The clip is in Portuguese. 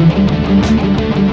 Música